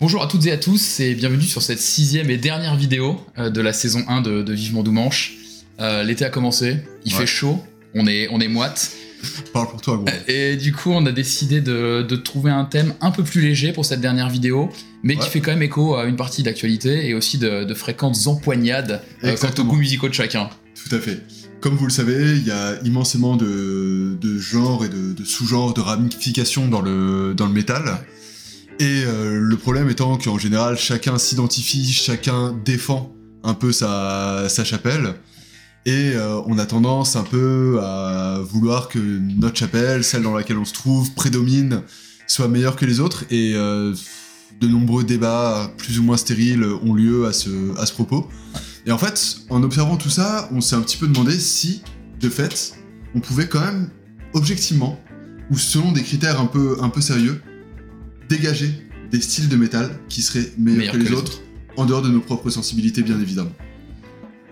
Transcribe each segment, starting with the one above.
Bonjour à toutes et à tous et bienvenue sur cette sixième et dernière vidéo euh, de la saison 1 de, de Vivement Doumanche. Euh, L'été a commencé, il Ouais. fait chaud, on est, on est moite. Parle pour toi, gros. Et du coup, on a décidé de, de trouver un thème un peu plus léger pour cette dernière vidéo, mais qui fait quand même écho à une partie d'actualité et aussi de, de fréquentes empoignades euh, quant aux goûts musicaux de chacun. Tout à fait. Comme vous le savez, il y a immensément de, de genres et de, de sous-genres, de ramifications dans le, dans le métal. Et euh, le problème étant qu'en général, chacun s'identifie, chacun défend un peu sa, chapelle. Et euh, on a tendance un peu à vouloir que notre chapelle, celle dans laquelle on se trouve, prédomine, soit meilleure que les autres. Et euh, de nombreux débats plus ou moins stériles ont lieu à ce, à ce propos. Et en fait, en observant tout ça, on s'est un petit peu demandé si, de fait, on pouvait quand même, objectivement, ou selon des critères un peu, un peu sérieux, dégager des styles de métal qui seraient meilleurs que, les, autres, en dehors de nos propres sensibilités, bien évidemment.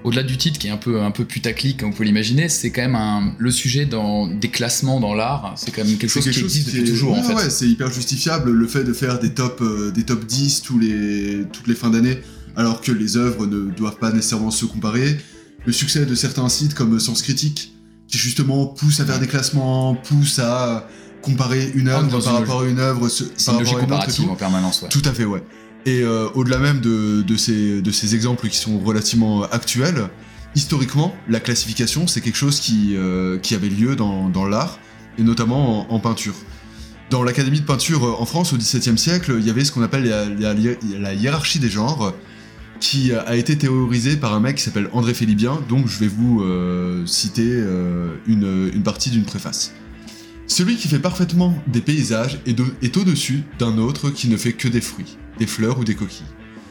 Au-delà du titre qui est un peu, un peu putaclic, comme vous pouvez l'imaginer, c'est quand même un- le sujet dans des classements dans l'art, c'est quand même quelque chose qui existe depuis est- toujours ouais, en fait. ouais, c'est hyper justifiable le fait de faire des top, euh, des top 10 tous les, toutes les fins d'année, alors que les œuvres ne doivent pas nécessairement se comparer. Le succès de certains sites comme Sens Critique, qui justement poussent à faire des classements, poussent à comparer une Ah, œuvre par une- rapport à une œuvre, ce- C'est par une logique rapport à une autre et comparative tout. en permanence, ouais. Tout à fait, ouais. Et euh, au-delà même de, de ces, de ces exemples qui sont relativement actuels, historiquement, la classification, c'est quelque chose qui, euh, qui avait lieu dans, dans l'art, et notamment en, en peinture. Dans l'académie de peinture euh, en France, au XVIIe siècle, il y avait ce qu'on appelle la, la- la hiérarchie des genres, qui a été théorisée par un mec qui s'appelle André Félibien, donc je vais vous euh, citer une, une partie d'une préface. Celui qui fait parfaitement des paysages est, de- est au-dessus d'un autre qui ne fait que des fruits, des fleurs ou des coquilles.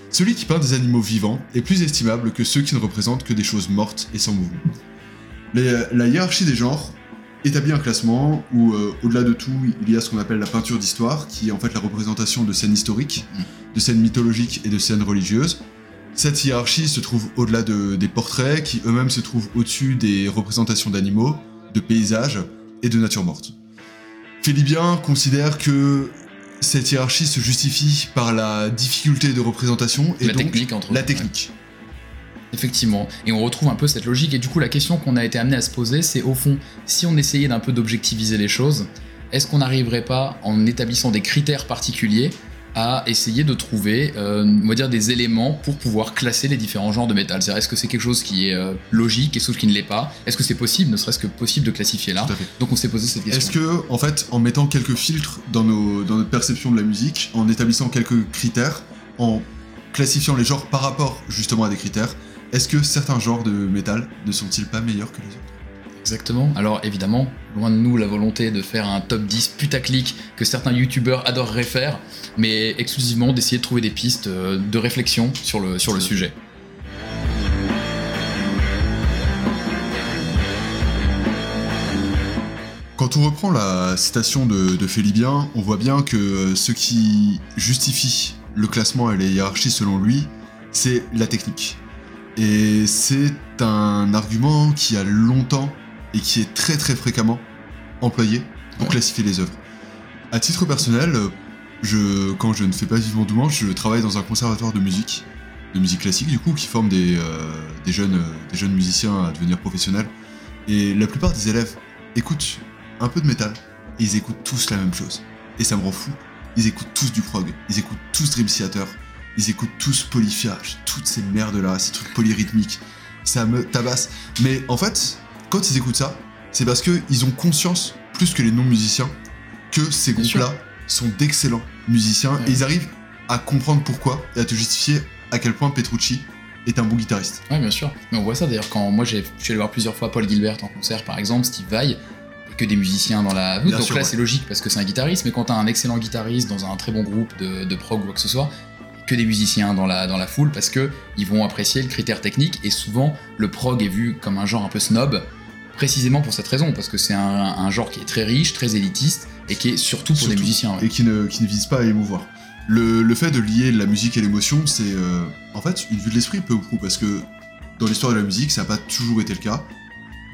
Celui qui peint des animaux vivants est plus estimable que ceux qui ne représentent que des choses mortes et sans mouvement. Les- la hiérarchie des genres établit un classement où, euh, au-delà de tout, il y a ce qu'on appelle la peinture d'histoire, qui est en fait la représentation de scènes historiques, de scènes mythologiques et de scènes religieuses. Cette hiérarchie se trouve au-delà de- des portraits, qui eux-mêmes se trouvent au-dessus des représentations d'animaux, de paysages et de nature morte. Philibien considère que cette hiérarchie se justifie par la difficulté de représentation et la donc technique entre la ouais. technique. Effectivement, et on retrouve un peu cette logique, et du coup la question qu'on a été amené à se poser, c'est au fond, si on essayait d'un peu d'objectiviser les choses, est-ce qu'on n'arriverait pas, en établissant des critères particuliers, à essayer de trouver, euh, on va dire, des éléments pour pouvoir classer les différents genres de métal C'est-à-dire, est-ce que c'est quelque chose qui est euh, logique, quelque chose qui ne l'est pas? Est-ce que c'est possible, ne serait-ce que possible de classifier là? Donc on s'est posé cette question. Est-ce que, en fait, en mettant quelques filtres dans, nos, dans notre perception de la musique, en établissant quelques critères, en classifiant les genres par rapport justement à des critères, est-ce que certains genres de métal ne sont-ils pas meilleurs que les autres? Exactement. Alors évidemment, loin de nous la volonté de faire un top 10 putaclic que certains youtubeurs adoreraient faire, mais exclusivement d'essayer de trouver des pistes euh, de réflexion sur le, sur le sujet. Quand on reprend la citation de, de Félibien, on voit bien que ce qui justifie le classement et les hiérarchies selon lui, c'est la technique. Et c'est un argument qui a longtemps et qui est très très fréquemment employé pour Ouais. classifier les œuvres. À titre personnel, je, quand je ne fais pas vivement Doumanche, je travaille dans un conservatoire de musique, de musique classique du coup, qui forme des, euh, des, jeunes, euh, des jeunes musiciens à devenir professionnels. Et la plupart des élèves écoutent un peu de métal et ils écoutent tous la même chose. Et ça me rend fou. Ils écoutent tous du prog, ils écoutent tous Dream Theater, ils écoutent tous Polyphia, toutes ces merdes là, ces trucs polyrythmiques. Ça me tabasse. Mais en fait, quand ils écoutent ça, c'est parce qu'ils ont conscience, plus que les non-musiciens, que ces groupes-là sont d'excellents musiciens Ouais. et ils arrivent à comprendre pourquoi et à te justifier à quel point Petrucci est un bon guitariste. Oui, bien sûr. Mais on voit ça d'ailleurs quand moi j'ai, je suis allé voir plusieurs fois Paul Gilbert en concert par exemple, Steve Vai, que des musiciens dans la voûte. Bien Donc sûr, là ouais. c'est logique parce que c'est un guitariste, mais quand t'as un excellent guitariste dans un très bon groupe de, de prog ou quoi que ce soit, que des musiciens dans la, dans la foule parce que ils vont apprécier le critère technique et souvent le prog est vu comme un genre un peu snob précisément pour cette raison parce que c'est un, un genre qui est très riche, très élitiste et qui est surtout pour des Surtout. musiciens. ouais. et qui ne, qui ne vise pas à émouvoir. Le, le fait de lier la musique et l'émotion, c'est euh, en fait une vue de l'esprit peu ou prou, parce que dans l'histoire de la musique, ça n'a pas toujours été le cas.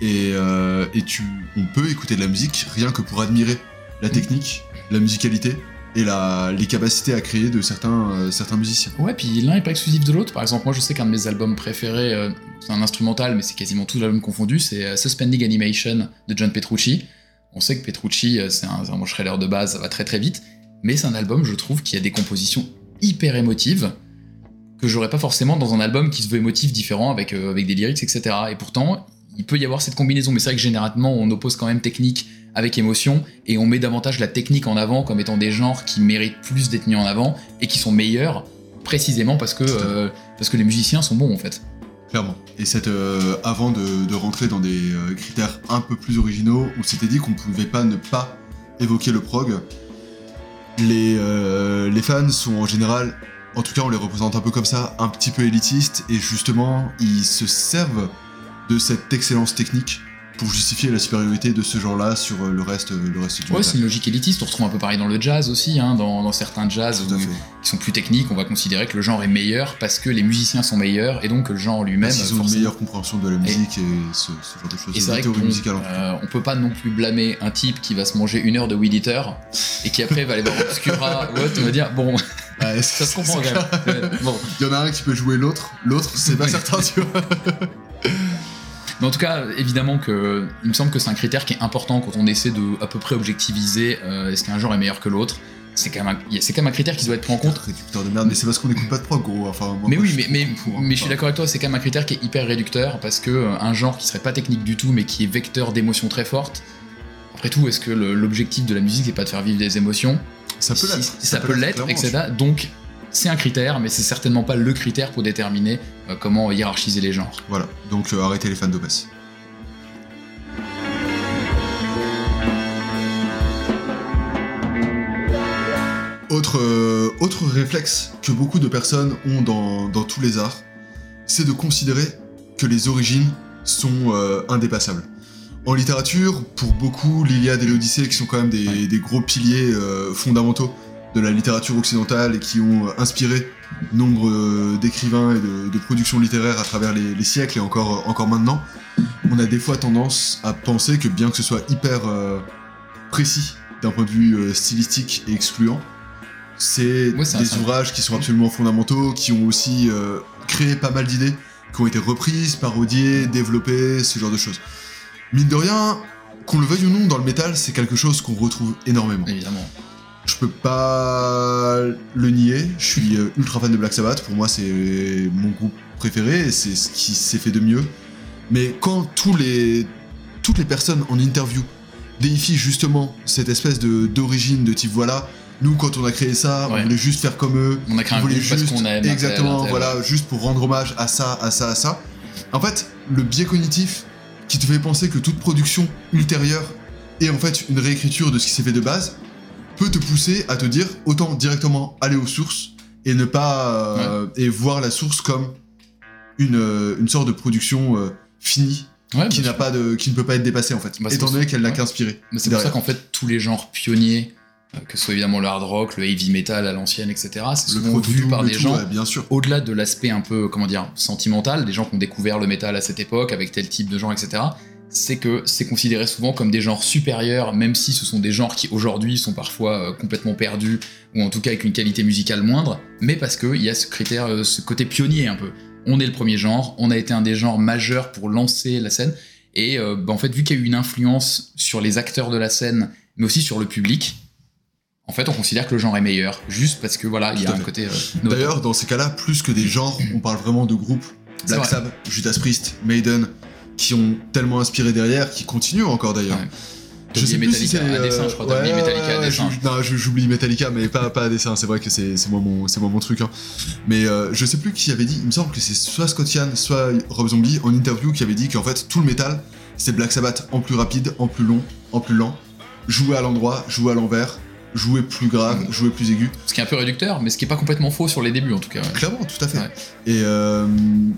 Et, euh, et tu, on peut écouter de la musique rien que pour admirer la technique, la musicalité, et la, les capacités à créer de certains, euh, musiciens. Ouais, puis l'un est pas exclusif de l'autre. Par exemple, moi je sais qu'un de mes albums préférés, euh, c'est un instrumental, mais c'est quasiment tout l'album confondu, c'est euh, Suspending Animation de John Petrucci. On sait que Petrucci, c'est un, un de base, ça va très très vite, mais c'est un album, je trouve, qui a des compositions hyper émotives que j'aurais pas forcément dans un album qui se veut émotif différent avec, avec des lyrics, etc. Et pourtant, il peut y avoir cette combinaison, mais c'est vrai que généralement on oppose quand même technique avec émotion et on met davantage la technique en avant comme étant des genres qui méritent plus d'être mis en avant et qui sont meilleurs précisément parce que, euh, parce que les musiciens sont bons en fait. Clairement. Et cette, euh, avant de, de rentrer dans des euh, critères un peu plus originaux, on s'était dit qu'on pouvait pas ne pas évoquer le prog. Les, euh, les fans sont en général, en tout cas on les représente un peu comme ça, un petit peu élitistes, et justement ils se servent de cette excellence technique pour justifier la supériorité de ce genre-là sur euh, le reste, le reste du Ouais, c'est une logique élitiste, on retrouve un peu pareil dans le jazz aussi, hein, dans, dans certains jazz où- qui sont plus techniques, on va considérer que le genre est meilleur parce que les musiciens sont meilleurs et donc le genre lui-même. Qu'ils ont une meilleure compréhension de la musique et, ce, ce genre de choses. Et c'est vrai qu'on euh, on peut pas non plus blâmer un type qui va se manger une heure de Weed Eater et qui après va aller voir Obscura ou autre, on va dire bon, Ouais, ça se comprend quand même. Bon. Il y en a un qui peut jouer l'autre, l'autre, c'est pas certain, tu vois. Mais en tout cas, évidemment que il me semble que c'est un critère qui est important quand on essaie de à peu près objectiviser euh, est-ce qu'un genre est meilleur que l'autre. C'est quand, même un- c'est quand même un critère qui doit être pris en compte. Réducteur de merde, mais c'est parce qu'on écoute pas de prog, gros. Enfin, moi, Mais moi, oui, mais, hein. mais je suis d'accord avec toi, c'est quand même un critère qui est hyper réducteur parce que euh, un genre qui serait pas technique du tout mais qui est vecteur d'émotions très fortes. Après tout, est-ce que l'objectif de la musique c'est pas de faire vivre des émotions? Ça peut Si, l'être. Ça, peut l'être, etc. Donc c'est un critère, mais c'est certainement pas le critère pour déterminer euh, comment hiérarchiser les genres. Voilà, donc euh, arrêtez les fans d'Opès. Autre, euh, autre réflexe que beaucoup de personnes ont dans, dans tous les arts, c'est de considérer que les origines sont indépassables. En littérature, pour beaucoup, l'Iliade et l'Odyssée, qui sont quand même des, Ouais. des gros piliers fondamentaux de la littérature occidentale et qui ont euh, inspiré nombre euh, d'écrivains et de, de productions littéraires à travers les, les siècles et encore, encore maintenant, on a des fois tendance à penser que bien que ce soit hyper euh, précis d'un point de vue euh, stylistique et excluant, c'est Ouais, des ouvrages qui sont absolument fondamentaux, qui ont aussi euh, créé pas mal d'idées, qui ont été reprises, parodiées, développées, ce genre de choses. Mine de rien, qu'on le veuille ou non, dans le métal, c'est quelque chose qu'on retrouve énormément. Évidemment. Je peux pas le nier, je suis euh, ultra fan de Black Sabbath, pour moi c'est mon groupe préféré et c'est ce qui s'est fait de mieux. Mais quand tous les, toutes les personnes en interview déifient justement cette espèce de d'origine de type voilà, nous quand on a créé ça, Ouais. on voulait juste faire comme eux, On a créé on un voulait parce juste qu'on aime. un tel, exactement un tel. voilà, juste pour rendre hommage à ça, à ça, à ça. En fait, le biais cognitif qui te fait penser que toute production ultérieure est en fait une réécriture de ce qui s'est fait de base peut te pousser à te dire autant directement aller aux sources et ne pas euh, et voir la source comme une, euh, une sorte de production euh, finie Ouais, qui n'a pas de qui ne peut pas être dépassée en fait Bah, étant donné qu'elle n'a ouais. qu'inspiré c'est pour ça qu'en fait, tous les genres pionniers, euh, que ce soit évidemment le hard rock, le heavy metal à l'ancienne, etc., c'est le souvent vu par des tout, gens bien sûr au-delà de l'aspect un peu, comment dire, sentimental, des gens qui ont découvert le métal à cette époque, avec tel type de genre, etc., c'est que c'est considéré souvent comme des genres supérieurs, même si ce sont des genres qui aujourd'hui sont parfois euh, complètement perdus, ou en tout cas avec une qualité musicale moindre, mais parce qu'il y a ce critère, euh, ce côté pionnier un peu. On est le premier genre, on a été un des genres majeurs pour lancer la scène, et euh, bah, en fait, vu qu'il y a eu une influence sur les acteurs de la scène, mais aussi sur le public, en fait, on considère que le genre est meilleur, juste parce que voilà, il y a un fait. côté. euh. D'ailleurs, dans ces cas-là, plus que des genres, on parle vraiment de groupes. Black. Sabbath, Judas Priest, Maiden, qui ont tellement inspiré derrière, qui continuent encore d'ailleurs. Ouais. Je sais oublié plus si Metallica à euh, je crois, oublié ouais, Metallica à je- Non, j'oublie Metallica, mais pas, pas à dessin. C'est vrai que c'est c'est moi, mon- c'est moi mon truc. hein. Mais euh, je sais plus qui avait dit, il me semble que c'est soit Scott Ian, soit Rob Zombie, en interview, qui avait dit qu'en fait, tout le métal, c'est Black Sabbath en plus rapide, en plus long, en plus lent. Jouer à l'endroit, jouer à l'envers, jouer plus grave, Mm. jouer plus aigu. Ce qui est un peu réducteur, mais ce qui est pas complètement faux sur les débuts en tout cas. ouais. Clairement, tout à fait. Ouais. Et euh,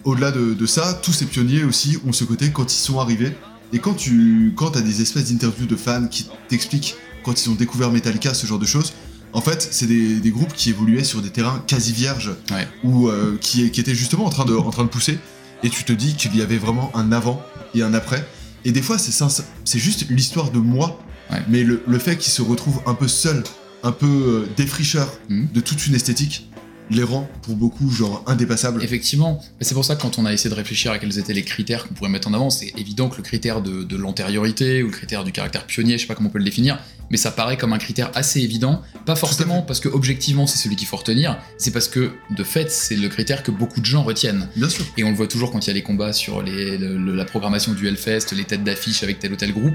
au-delà de, de ça, tous ces pionniers aussi ont ce côté quand ils sont arrivés. Et quand tu quand as des espèces d'interviews de fans qui t'expliquent quand ils ont découvert Metallica, ce genre de choses, en fait, c'est des, des groupes qui évoluaient sur des terrains quasi vierges, Ouais. ou euh, qui, qui étaient justement en train, de, en train de pousser. Et tu te dis qu'il y avait vraiment un avant et un après. Et des fois, c'est juste l'histoire de moi, Ouais. mais le, le fait qu'ils se retrouvent un peu seuls, un peu euh, défricheur Mhm. de toute une esthétique les rend pour beaucoup genre indépassables. Effectivement, mais c'est pour ça que quand on a essayé de réfléchir à quels étaient les critères qu'on pourrait mettre en avant, c'est évident que le critère de, de l'antériorité ou le critère du caractère pionnier, je sais pas comment on peut le définir, mais ça paraît comme un critère assez évident, pas forcément parce que objectivement c'est celui qu'il faut retenir, c'est parce que de fait c'est le critère que beaucoup de gens retiennent. Bien sûr. Et on le voit toujours quand il y a les combats sur les- le- le- la programmation du Hellfest, les têtes d'affiche avec tel ou tel groupe.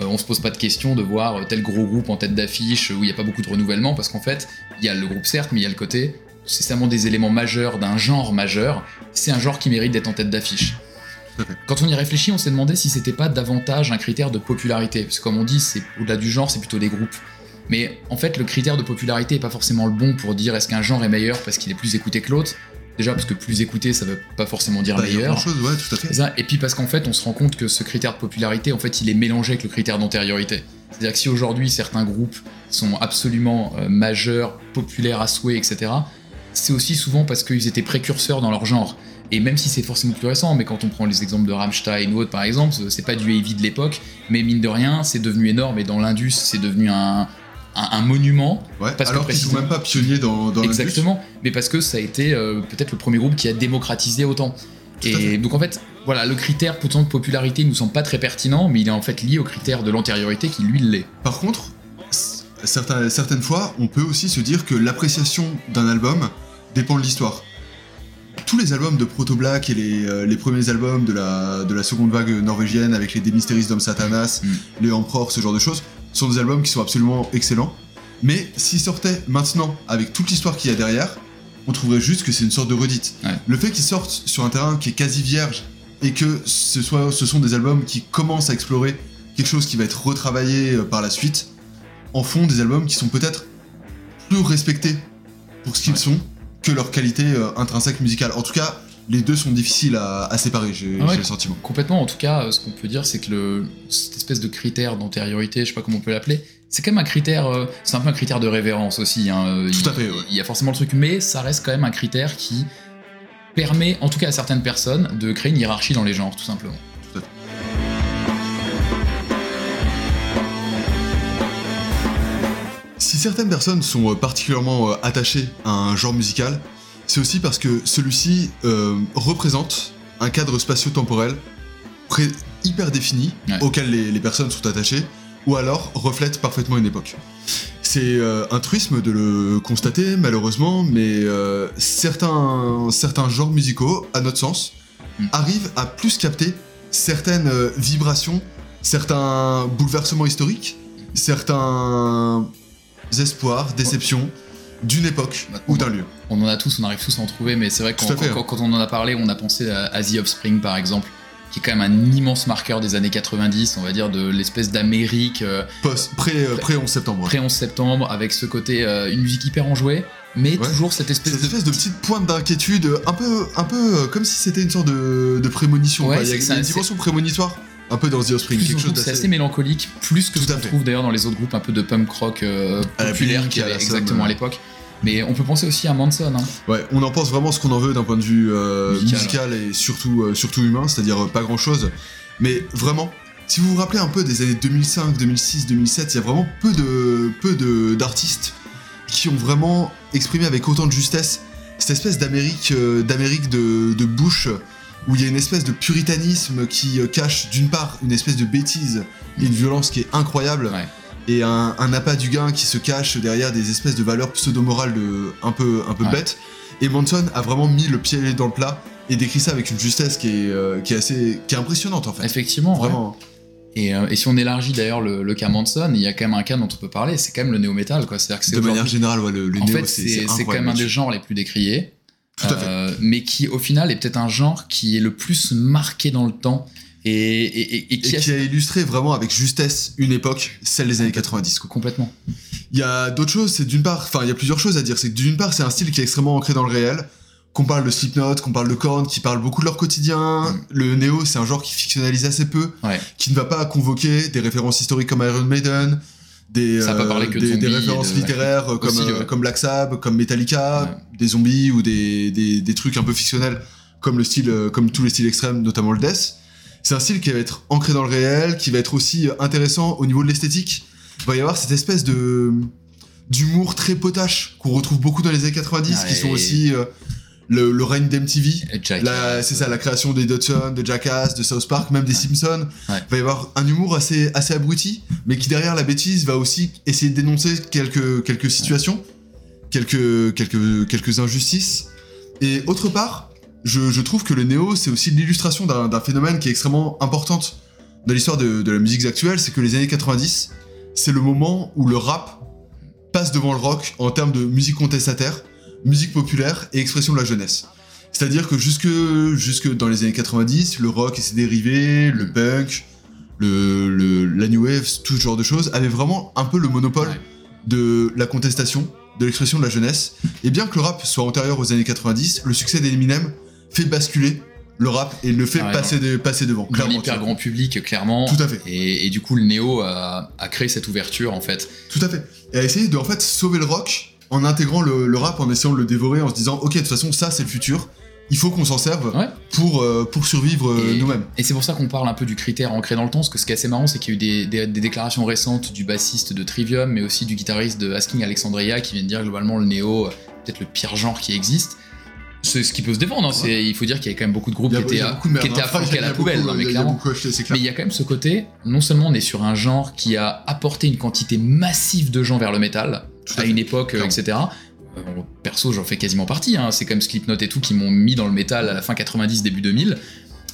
Euh, on se pose pas de question de voir tel gros groupe en tête d'affiche où il n'y a pas beaucoup de renouvellement parce qu'en fait, il y a le groupe certes, mais il y a le côté, c'est seulement des éléments majeurs d'un genre majeur. C'est un genre qui mérite d'être en tête d'affiche. Quand on y réfléchit, on s'est demandé si c'était pas davantage un critère de popularité. Parce que comme on dit, c'est au-delà du genre, c'est plutôt des groupes. Mais en fait, le critère de popularité est pas forcément le bon pour dire est-ce qu'un genre est meilleur parce qu'il est plus écouté que l'autre. Déjà parce que plus écouté, ça veut pas forcément dire Bah, meilleur. grand chose, ouais, tout à fait. C'est ça. Et puis parce qu'en fait, on se rend compte que ce critère de popularité, en fait, il est mélangé avec le critère d'antériorité. C'est-à-dire que si aujourd'hui certains groupes sont absolument euh, majeurs, populaires à souhait, etc., c'est aussi souvent parce qu'ils étaient précurseurs dans leur genre. Et même si c'est forcément plus récent, mais quand on prend les exemples de Rammstein ou autre par exemple, c'est pas du heavy de l'époque, mais mine de rien, c'est devenu énorme et dans l'Indus, c'est devenu un, un- un monument Ouais. Parce que Alors qu'ils sont même pas pionniers dans, dans. Exactement, mais parce que ça a été euh, peut-être le premier groupe qui a démocratisé autant. Tout Et donc en fait, voilà, le critère pourtant de popularité il nous semble pas très pertinent, mais il est en fait lié au critère de l'antériorité qui lui l'est. Par contre, c- certains- certaines fois, on peut aussi se dire que l'appréciation d'un album dépend de l'histoire. Tous les albums de Proto Black et les, euh, les premiers albums de la, de la seconde vague norvégienne avec les Demysteries Dom Satanas, Mm. les Emperor, ce genre de choses, sont des albums qui sont absolument excellents. Mais s'ils sortaient maintenant avec toute l'histoire qu'il y a derrière, on trouverait juste que c'est une sorte de redite. Ouais. Le fait qu'ils sortent sur un terrain qui est quasi vierge et que ce, soit, ce sont des albums qui commencent à explorer quelque chose qui va être retravaillé euh, par la suite, en font des albums qui sont peut-être plus respectés pour ce qu'ils Ouais. sont que leur qualité euh, intrinsèque musicale. En tout cas, les deux sont difficiles à, à séparer, j'ai Ah ouais. j'ai le sentiment. Complètement, en tout cas, euh, ce qu'on peut dire, c'est que le, cette espèce de critère d'antériorité, je sais pas comment on peut l'appeler, c'est quand même un critère, euh, c'est un peu un critère de révérence aussi. hein, Tout il- à fait, ouais. Il y a forcément le truc, mais ça reste quand même un critère qui permet, en tout cas à certaines personnes, de créer une hiérarchie dans les genres, tout simplement. Si certaines personnes sont euh, particulièrement attachées à un genre musical, c'est aussi parce que celui-ci euh, représente un cadre spatio-temporel hyper défini Ouais. auquel les, les personnes sont attachées, ou alors reflète parfaitement une époque. C'est euh, un truisme de le constater, malheureusement, mais euh, certains, certains genres musicaux, à notre sens, Mm. arrivent à plus capter certaines vibrations, certains bouleversements historiques, certains espoirs, déceptions d'une époque Maintenant, ou d'un lieu. On en a tous, on arrive tous à en trouver, mais c'est vrai que Tout quand, on en a parlé, on a pensé à, à The Offspring par exemple, qui est quand même un immense marqueur des années 90, on va dire, de l'espèce d'Amérique euh, Post, pré, euh, pré 11 septembre. pré 11 septembre, avec ce côté, euh, une musique hyper enjouée, mais Ouais. toujours cette espèce Cette espèce de petite pointe d'inquiétude, un peu, un peu euh, comme si c'était une sorte de, de prémonition. Ouais, quoi. Il y a une dimension prémonitoire, un peu dans The Offspring, quelque chose c'est assez d'assez. mélancolique, plus que Tout ce qu'on trouve d'ailleurs dans les autres groupes un peu de punk rock euh, populaire Blink, qu'il y à avait Somme, exactement à l'époque. Mais on peut penser aussi à Manson. Hein. Ouais, on en pense vraiment ce qu'on en veut d'un point de vue euh, Musical. musical. et surtout, euh, surtout humain, c'est-à-dire pas grand-chose. Mais vraiment, si vous vous rappelez un peu des années 2005, 2006, 2007, il y a vraiment peu de peu de d'artistes qui ont vraiment exprimé avec autant de justesse cette espèce d'Amérique d'Amérique de, de Bush où il y a une espèce de puritanisme qui euh, cache d'une part une espèce de bêtise et une violence qui est incroyable Ouais. et un, un appât du gain qui se cache derrière des espèces de valeurs pseudo-morales de, un peu, un peu Ouais. bêtes. Et Manson a vraiment mis le pied dans le plat et décrit ça avec une justesse qui est, euh, qui est assez qui est impressionnante en fait. Effectivement, ouais. Vraiment. Et, euh, et si on élargit d'ailleurs le, le cas Manson, il y a quand même un cas dont on peut parler, c'est quand même le néo-metal. quoi. C'est-à-dire que c'est De manière générale, ouais, le, le En néo, fait, c'est c'est c'est quand même un des genres les plus décriés. Tout à fait. Euh, mais qui, au final, est peut-être un genre qui est le plus marqué dans le temps et, et- et- et Et qui, qui a... a illustré vraiment avec justesse une époque, celle des années 90. quoi. complètement. Il y a d'autres choses, c'est d'une part, enfin il y a plusieurs choses à dire. C'est que d'une part, c'est un style qui est extrêmement ancré dans le réel. Qu'on parle de Slipknot, qu'on parle de Korn, qui parle beaucoup de leur quotidien. Mm. Le néo, c'est un genre qui fictionnalise assez peu, Ouais. qui ne va pas convoquer des références historiques comme Iron Maiden, des, Ça va pas parler que de des, des zombies références de- littéraires euh, comme, Aussi, euh, ouais. comme Black Sabbath, comme Metallica, des zombies ou des, des, des trucs un peu fictionnels comme le style, euh, comme tous les styles extrêmes, notamment le death. C'est un style qui va être ancré dans le réel, qui va être aussi euh, intéressant au niveau de l'esthétique. Il va y avoir cette espèce de d'humour très potache qu'on retrouve beaucoup dans les années 90, Ouais, qui sont aussi euh, le, le règne d'MTV. C'est ça, la création des Dodson, de Jackass, de South Park, même des Simpsons. Ouais. Il va y avoir un humour assez, assez abruti, mais qui derrière la bêtise va aussi essayer de dénoncer quelques, quelques situations, quelques, quelques, quelques injustices. Et autre part, je, je trouve que le néo, c'est aussi l'illustration d'un d'un phénomène qui est extrêmement importante dans l'histoire de, de la musique actuelle, c'est que les années 90, c'est le moment où le rap passe devant le rock en termes de musique contestataire, musique populaire et expression de la jeunesse. C'est-à-dire que jusque, jusque dans les années 90, le rock et ses dérivés, le punk, le, le- la new wave, tout ce genre de choses, avaient vraiment un peu le monopole de la contestation, de l'expression de la jeunesse. Et bien que le rap soit antérieur aux années 90, le succès d'Eminem fait basculer le rap et le fait Ah passer, de- passer devant. Dans clairement, l'hyper grand public, clairement. Tout à fait. Et, et du coup, le néo a, a créé cette ouverture, en fait. Tout à fait. Et à essayer de en fait sauver le rock en intégrant le, le rap, en essayant de le dévorer, en se disant ok de toute façon ça c'est le futur, il faut qu'on s'en serve Ouais. pour, euh, pour survivre euh, nous-mêmes. Et c'est pour ça qu'on parle un peu du critère ancré dans le temps, parce que ce qui est assez marrant, c'est qu'il y a eu des, des- des déclarations récentes du bassiste de Trivium, mais aussi du guitariste de Asking Alexandria, qui viennent dire globalement le néo, euh, peut-être le pire genre qui existe. C'est ce qui peut se défendre, hein, il faut dire qu'il y avait quand même beaucoup de groupes a, qui étaient, a à- qui étaient hein. à a la poubelle, beaucoup, non, mais il a clairement. acheté, Mais il y a quand même ce côté, non seulement on est sur un genre qui a apporté une quantité massive de gens vers le métal, à une époque, Clairement. etc. Euh, perso, j'en fais quasiment partie, hein. c'est comme Slipknot et tout qui m'ont mis dans le métal à la fin 90, début 2000.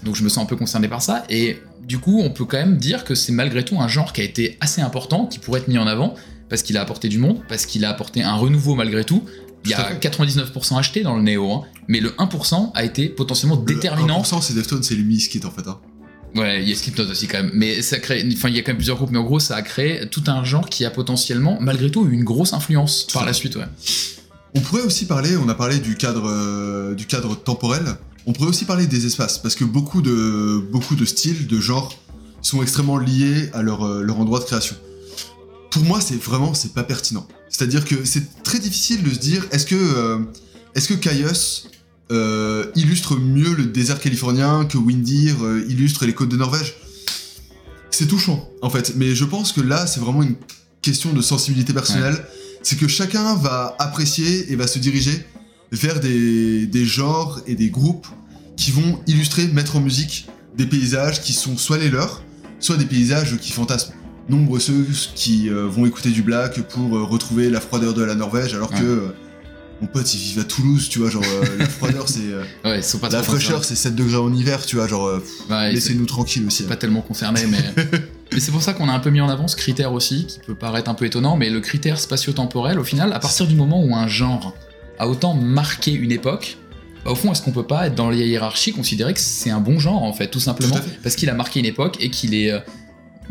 Donc je me sens un peu concerné par ça. Et du coup, on peut quand même dire que c'est malgré tout un genre qui a été assez important, qui pourrait être mis en avant, parce qu'il a apporté du monde, parce qu'il a apporté un renouveau malgré tout. Il y a fait. 99% acheté dans le néo, hein. mais le 1% a été potentiellement Le déterminant 1%, c'est Deftones, c'est les Miskit en fait. hein. Ouais, il y a Slipknot aussi quand même. Mais ça crée, enfin, il y a quand même plusieurs groupes, mais en gros, ça a créé tout un genre qui a potentiellement, malgré tout, eu une grosse influence par la suite, ouais. On pourrait aussi parler, on a parlé du cadre, euh, du cadre temporel, on pourrait aussi parler des espaces, parce que beaucoup de, beaucoup de styles, de genres, sont extrêmement liés à leur, euh, leur endroit de création. Pour moi, c'est vraiment, c'est pas pertinent. C'est-à-dire que c'est très difficile de se dire, est-ce que, euh, est-ce que euh, illustre mieux le désert californien que Windir euh, illustre les côtes de Norvège C'est touchant, en fait. Mais je pense que là, c'est vraiment une question de sensibilité personnelle. C'est que chacun va apprécier et va se diriger vers des, des genres et des groupes qui vont illustrer, mettre en musique des paysages qui sont soit les leurs, soit des paysages qui fantasment. Nombreux ceux qui euh, vont écouter du black pour euh, retrouver la froideur de la Norvège, alors Ouais. que euh, mon pote il vit à Toulouse, tu vois, genre euh, la froideur c'est. euh, Ouais, ils sont pas la fraîcheur c'est 7 degrés en hiver, tu vois, genre euh. Ouais, laissez-nous tranquilles aussi. pas hein. tellement concernés, mais. mais c'est pour ça qu'on a un peu mis en avant ce critère aussi, qui peut paraître un peu étonnant, mais le critère spatio-temporel, au final, à partir du moment où un genre a autant marqué une époque, bah, au fond, est-ce qu'on peut pas être dans la hiérarchie considérer que c'est un bon genre, en fait, tout simplement, Tout parce qu'il a marqué une époque et qu'il est, euh,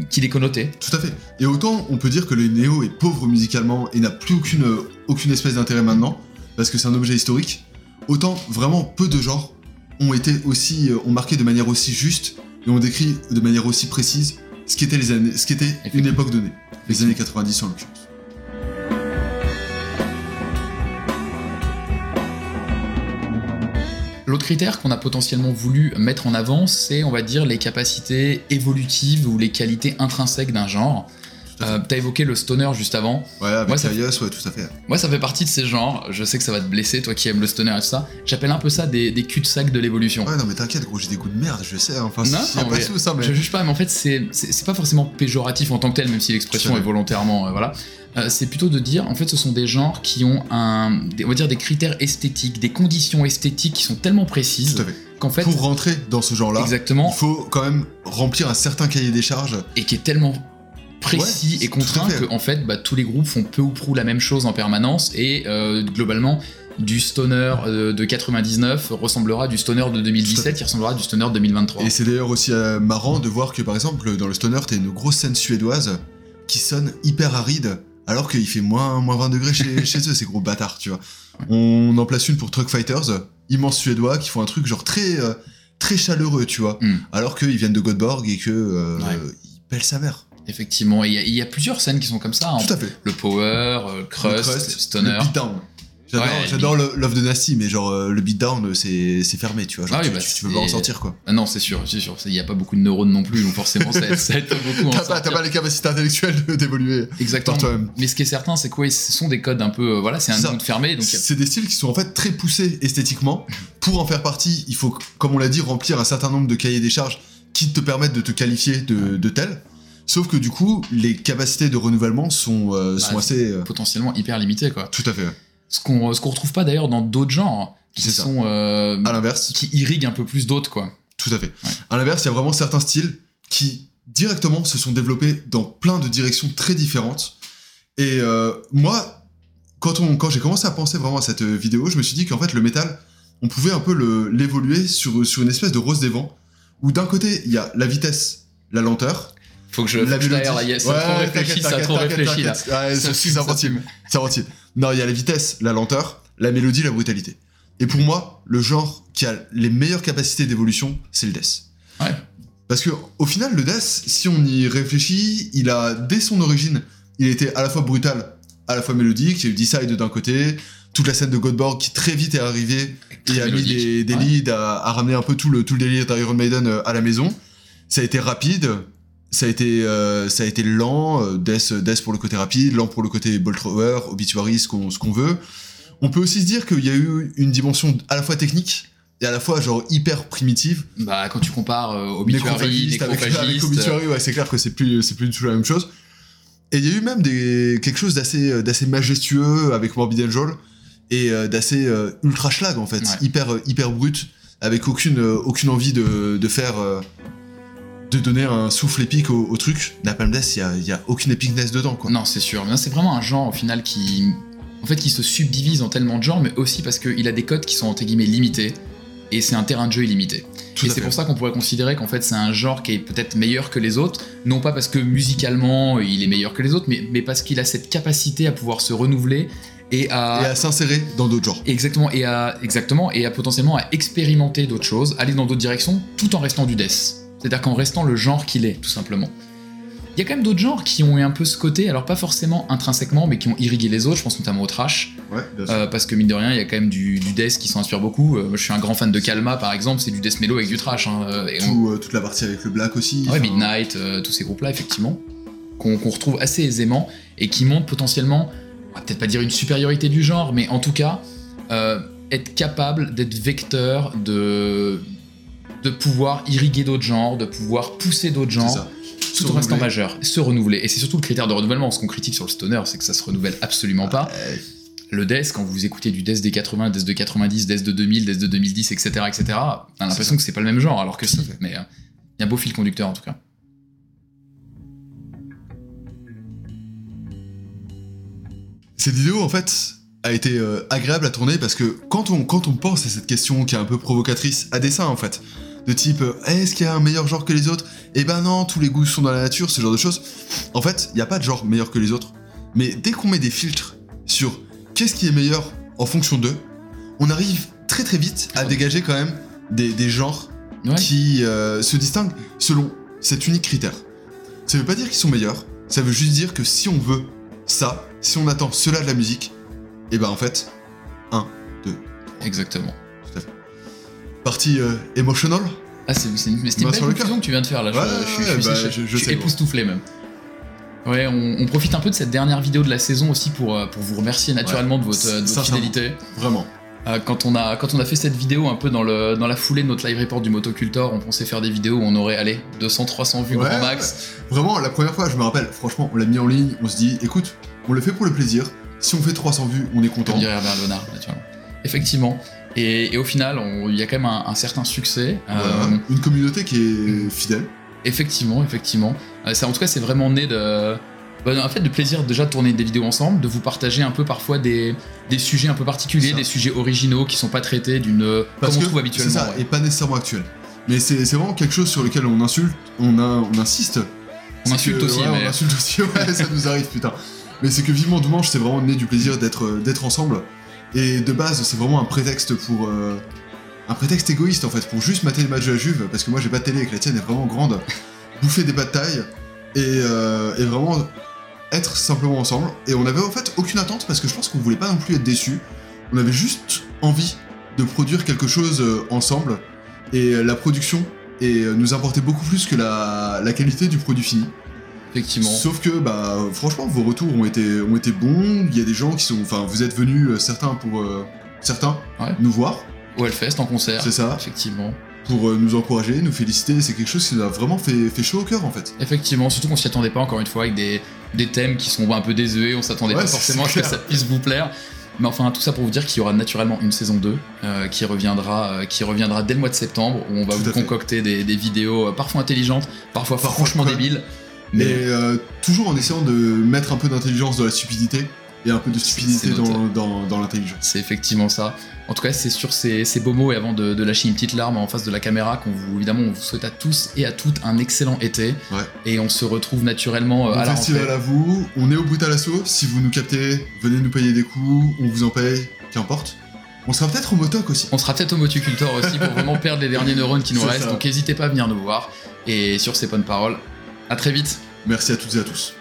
qu'il est connoté. Tout à fait. Et autant on peut dire que le néo est pauvre musicalement et n'a plus aucune, aucune espèce d'intérêt maintenant, parce que c'est un objet historique, autant vraiment peu de genres ont été aussi, euh, ont marqué de manière aussi juste et ont décrit de manière aussi précise ce qu'était les années, ce qu'était une époque donnée, les années 90 en l'occurrence. L'autre critère qu'on a potentiellement voulu mettre en avant, c'est, on va dire, les capacités évolutives ou les qualités intrinsèques d'un genre. Euh, T'as évoqué le stoner juste avant. Ouais, avec Moi, ça- ouais, tout à fait. Moi, ça fait partie de ces genres. Je sais que ça va te blesser, toi qui aimes le stoner et tout ça. J'appelle un peu ça des, des cul-de-sac de l'évolution. Ouais, non, mais t'inquiète, gros, j'ai des goûts de merde, je sais. hein. Enfin, Non, c'est non, pas mais tout ça, mais. Je juge pas, mais en fait, c'est pas forcément péjoratif en tant que tel, même si l'expression est volontairement. euh, voilà. Euh, c'est plutôt de dire, en fait, ce sont des genres qui ont un, des- on va dire des critères esthétiques, des conditions esthétiques qui sont tellement précises Tout à fait. qu'en fait, Pour rentrer dans ce genre-là, il faut quand même remplir un certain cahier des charges. et qui est tellement précis Ouais, et contraint que en fait bah, tous les groupes font peu ou prou la même chose en permanence et euh, globalement du stoner euh, de 99 ressemblera du stoner de Tout à 2017 qui ressemblera du stoner de 2023 Et c'est d'ailleurs aussi euh, marrant de voir que par exemple dans le stoner t'as une grosse scène suédoise qui sonne hyper aride alors qu'il fait moins, moins 20 degrés chez, chez eux ces gros bâtards tu vois. On en place une pour Truck Fighters, immense suédois qui font un truc genre très très chaleureux, tu vois. Mm. Alors qu'ils viennent de Göteborg et que Ouais. ils pèlent sa mère. Effectivement, il y a- il y, a plusieurs scènes qui sont comme ça. hein. Tout à fait. Le power, euh, le crust, Le stoner. le beatdown. J'adore, Ouais, Love de Nasty, mais genre euh, le beatdown, euh, c'est fermé, tu vois. Genre, Ah oui, tu, bah, tu- tu peux pas en sortir quoi. Ah non, c'est sûr, c'est sûr. Il n'y a pas beaucoup de neurones non plus, donc forcément, ça, aide- ça aide beaucoup. T'as pas, pas les capacités intellectuelles d'évoluer Exactement. toi-même. Mais ce qui est certain, c'est que ouais, ce sont des codes un peu. euh, voilà, c'est un monde fermé. Donc, a- C'est des styles qui sont en fait très poussés esthétiquement. Pour en faire partie, il faut, comme on l'a dit, remplir un certain nombre de cahiers des charges qui te permettent de te qualifier de, de tel. Sauf que du coup, les capacités de renouvellement sont, euh, sont Bah, assez. euh, potentiellement hyper limité, quoi. tout à fait. Ce qu'on ce qu'on retrouve pas d'ailleurs dans d'autres genres qui C'est ça. sont. euh, À l'inverse, qui irriguent un peu plus d'autres, quoi. tout à fait. Ouais. À l'inverse, il y a vraiment certains styles qui directement se sont développés dans plein de directions très différentes. Et moi, quand, on, quand j'ai commencé à penser vraiment à cette vidéo, je me suis dit qu'en fait, le métal, on pouvait un peu l'évoluer sur, sur une espèce de rose des vents, où d'un côté, il y a la vitesse, la lenteur, Faut que je, la faut que je mélodie. t'aère, là. y a- Ça Ouais, trop réfléchi, ça trop réfléchi, là. Ouais, Ça ça intime. fume. C'est intime. Non, il y a la vitesse, la lenteur, la mélodie, la brutalité. Et pour moi, le genre qui a les meilleures capacités d'évolution, c'est le death. Ouais. Parce que au final, le death, si on y réfléchit, il a dès son origine, il était à la fois brutal, à la fois mélodique. Il y a eu D-Side d'un côté, toute la scène de Godborg qui très vite est arrivée et a mis des, des Ouais. leads, a, a ramené un peu tout le, tout le délire d'Iron Maiden euh, à la maison. Ça a été rapide, ça a été, euh, ça a été lent, euh, Death, Death pour le côté rapide, lent pour le côté Bolt Thrower, Obituary, ce qu'on ce qu'on veut. On peut aussi se dire qu'il y a eu une dimension à la fois technique et à la fois genre hyper primitive. Bah, quand tu compares euh, Obituary, Nécrophagiste, avec, Obituary, ouais, c'est clair que c'est plus, c'est plus du tout la même chose. Et il y a eu même des, quelque chose d'assez, d'assez majestueux avec Morbid Angel et euh, d'assez euh, ultra schlag en fait, Ouais. hyper, euh, hyper brut, avec aucune, euh, aucune envie de, de faire. De donner un souffle épique au, au truc. Napalm Death, il y a, a aucune épicness dedans quoi. Non, c'est sûr. C'est vraiment un genre au final qui, en fait, qui se subdivise en tellement de genres, mais aussi parce qu'il a des codes qui sont entre guillemets limités, et c'est un terrain de jeu illimité. Tout et c'est pour ça qu'on pourrait considérer qu'en fait c'est un genre qui est peut-être meilleur que les autres, non pas parce que musicalement il est meilleur que les autres, mais, mais parce qu'il a cette capacité à pouvoir se renouveler et à, Et à s'insérer dans d'autres genres. exactement et à exactement et à potentiellement à expérimenter d'autres choses, aller dans d'autres directions, tout en restant du death. C'est-à-dire qu'en restant le genre qu'il est, tout simplement. Il y a quand même d'autres genres qui ont eu un peu ce côté, alors pas forcément intrinsèquement, mais qui ont irrigué les autres, je pense notamment au trash, Ouais, euh, parce que mine de rien, il y a quand même du, du death qui s'en inspire beaucoup. Euh, moi, je suis un grand fan de Kalma, par exemple, c'est du death mellow avec du trash. hein, euh, et on- Tout, euh, toute la partie avec le black aussi. Ouais, Midnight, tous ces groupes-là, effectivement, qu'on retrouve assez aisément et qui montrent potentiellement, on va peut-être pas dire une supériorité du genre, mais en tout cas, être capable d'être vecteur de, de pouvoir irriguer d'autres genres, de pouvoir pousser d'autres genres, tout en restant majeur, se renouveler. Et c'est surtout le critère de renouvellement. Ce qu'on critique sur le stoner, c'est que ça se renouvelle absolument pas. Euh, Le death, quand vous écoutez du death des 80, death de 90, death de 2000, death de 2010, etc., etc., on a l'impression que c'est pas le même genre, alors que si. Mais euh, il y a un beau fil conducteur en tout cas. Cette vidéo, en fait, a été euh, agréable à tourner parce que quand on, quand on pense à cette question qui est un peu provocatrice à dessein, en fait, de type euh, est-ce qu'il y a un meilleur genre que les autres? Eh ben non, tous les goûts sont dans la nature, ce genre de choses. En fait, il n'y a pas de genre meilleur que les autres. Mais dès qu'on met des filtres sur qu'est-ce qui est meilleur en fonction d'eux, on arrive très très vite à dégager quand même des, des genres Ouais. qui euh, se distinguent selon cet unique critère. Ça veut pas dire qu'ils sont meilleurs, ça veut juste dire que si on veut ça, si on attend cela de la musique, et ben en fait, Exactement. Partie euh, emotional, Ah, c'est une, c'était une belle sur le conclusion que tu viens de faire là. Je- Ouais, je, suis- je bah, je- je- époustouflé même. Ouais, on, on profite un peu de cette dernière vidéo de la saison aussi pour, euh, pour vous remercier naturellement de votre, de votre Sincèrement. fidélité. vraiment. Euh, quand, on a, quand on a fait cette vidéo un peu dans, le, dans la foulée de notre live report du Motocultor, on pensait faire des vidéos où on aurait, allez, 200-300 vues Ouais, grand max. Vraiment, la première fois, je me rappelle, franchement, on l'a mis en ligne, on se dit, écoute, on le fait pour le plaisir, si on fait 300 vues, on est content. Comme dirait Herbert Léonard, naturellement. Effectivement. Et, et au final, on- il y a quand même un, un certain succès. Euh, Voilà. Une communauté qui est fidèle. Effectivement, effectivement. Euh, ça, en tout cas, c'est vraiment né de. bah, en fait, de plaisir déjà de tourner des vidéos ensemble, de vous partager un peu parfois des, des sujets un peu particuliers, des sujets originaux qui sont pas traités d'une. comme Parce on trouve habituellement. ça, ouais. et pas nécessairement actuel. Mais c'est vraiment quelque chose sur lequel on insulte, on, a, on insiste. On insulte que- aussi, ouais, mais- On insulte aussi, ouais, ça nous arrive, putain. Mais c'est que Vivement Dimanche, c'est vraiment né du plaisir euh, d'être ensemble. Et de base, c'est vraiment un prétexte pour. euh, un prétexte égoïste en fait, pour juste mater les matchs de la Juve, parce que moi j'ai pas de télé et que la tienne est vraiment grande, bouffer des pas de taille, et, euh, et vraiment être simplement ensemble. Et on avait en fait aucune attente, parce que je pense qu'on voulait pas non plus être déçus. on avait juste envie de produire quelque chose euh, ensemble. Et la production et nous importait beaucoup plus que la, la qualité du produit fini. Effectivement. Sauf que, bah, franchement, vos retours ont été, ont été bons. Il y a des gens qui sont. Enfin, vous êtes venus, euh, certains pour. euh, certains, Ouais. nous voir, Au Hellfest en concert. c'est ça, Effectivement. pour euh, nous encourager, nous féliciter. C'est quelque chose qui nous a vraiment fait, fait chaud au cœur, en fait. Effectivement, surtout qu'on s'y attendait pas encore une fois avec des, des thèmes qui sont un peu désuets, on s'attendait Ouais, pas c'est- forcément à ce que clair. ça puisse vous plaire. Mais enfin, tout ça pour vous dire qu'il y aura naturellement une saison 2 euh, qui, reviendra, euh, qui reviendra dès le mois de septembre où on va Tout vous fait. concocter des, des vidéos euh, parfois intelligentes, parfois franchement débiles. Mais euh, toujours en essayant de mettre un peu d'intelligence dans la stupidité et un peu de stupidité dans, dans, dans l'intelligence. c'est effectivement ça. En tout cas, c'est sur ces, ces beaux mots et avant de, de lâcher une petite larme en face de la caméra qu'on vous, évidemment, on vous souhaite à tous et à toutes un excellent été. Ouais. Et on se retrouve naturellement euh, à la festival à vous, on est au bout à l'assaut. Si vous nous captez, venez nous payer des coups, on vous en paye, qu'importe. On sera peut-être au motoc aussi. On sera peut-être au motucultor aussi pour vraiment perdre les derniers neurones qui nous restent. ça. Donc n'hésitez pas à venir nous voir. Et sur ces bonnes paroles, à très vite. Merci à toutes et à tous.